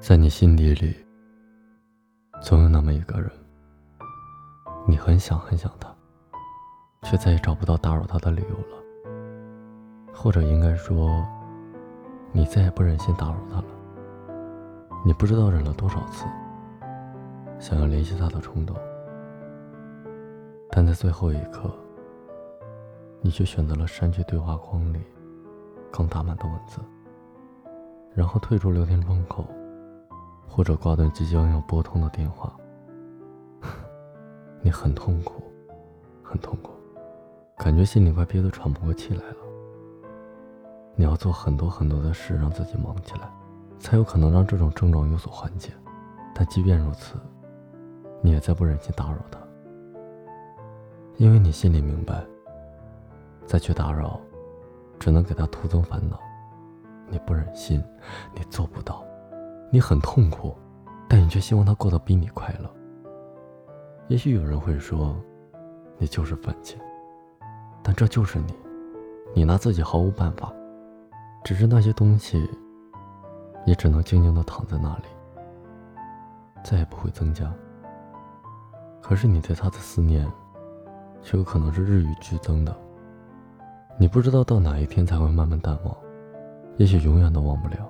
在你心底里，总有那么一个人，你很想很想他，却再也找不到打扰他的理由了。或者应该说，你再也不忍心打扰他了。你不知道忍了多少次，想要联系他的冲动，但在最后一刻，你却选择了删去对话框里刚打满的文字，然后退出聊天窗口。或者挂断即将要拨通的电话，你很痛苦，很痛苦，感觉心里快憋得喘不过气来了。你要做很多很多的事，让自己忙起来，才有可能让这种症状有所缓解。但即便如此，你也再不忍心打扰他，因为你心里明白，再去打扰，只能给他徒增烦恼。你不忍心，你做不到。你很痛苦，但你却希望他过得比你快乐。也许有人会说，你就是犯贱，但这就是你，你拿自己毫无办法。只是那些东西，也只能静静的躺在那里，再也不会增加。可是你对他的思念，却有可能是日益剧增的。你不知道到哪一天才会慢慢淡忘，也许永远都忘不了。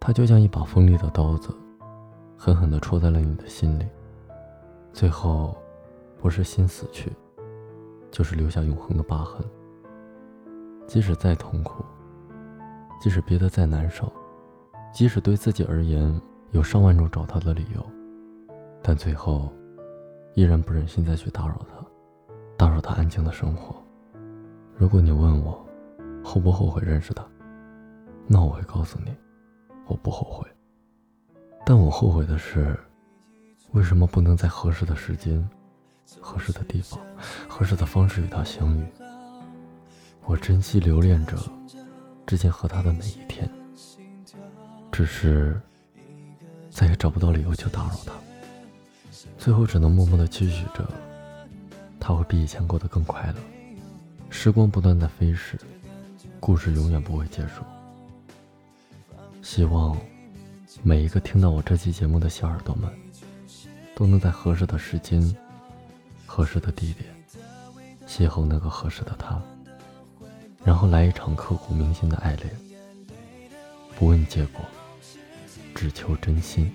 它就像一把锋利的刀子，狠狠地戳在了你的心里。最后，不是心死去，就是留下永恒的疤痕。即使再痛苦，即使憋得再难受，即使对自己而言有上万种找他的理由，但最后，依然不忍心再去打扰他，打扰他安静的生活。如果你问我，后不后悔认识他，那我会告诉你。我不后悔，但我后悔的是，为什么不能在合适的时间、合适的地方、合适的方式与他相遇？我珍惜留恋着之前和他的每一天，只是再也找不到理由去打扰他，最后只能默默的期许着，他会比以前过得更快乐。时光不断在飞逝，故事永远不会结束。希望每一个听到我这期节目的小耳朵们，都能在合适的时间、合适的地点，邂逅那个合适的他，然后来一场刻骨铭心的爱恋。不问结果，只求真心。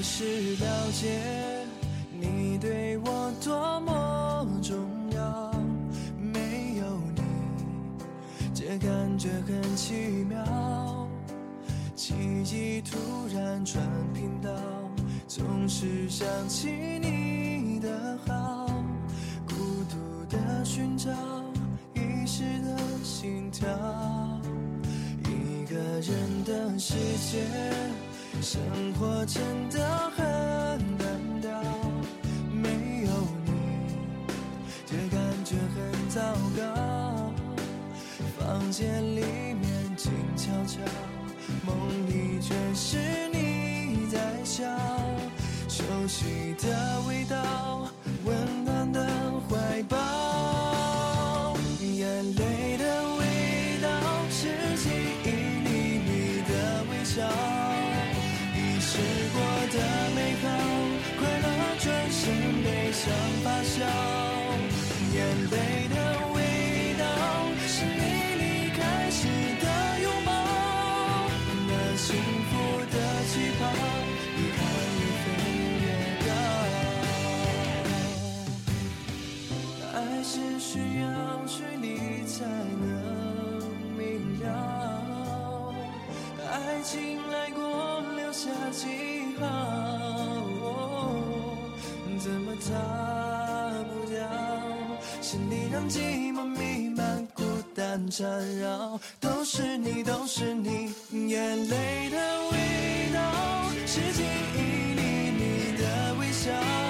是了解你对我多么重要，没有你，这感觉很奇妙。记忆突然转频道，总是想起你的好，孤独的寻找遗失的心跳，一个人的世界。生活真的很单调，没有你，这感觉很糟糕。房间里面静悄悄，梦里却是你在笑，熟悉的味道，温发酵，眼泪的味道是你离开时的拥抱，那幸福的气泡比爱越飞越高，爱是需要距离才能明了。爱情来过，留下记号，怎么擦不掉？是你让寂寞弥漫，孤单缠绕，都是你，都是你，眼泪的味道，是记忆里你的微笑。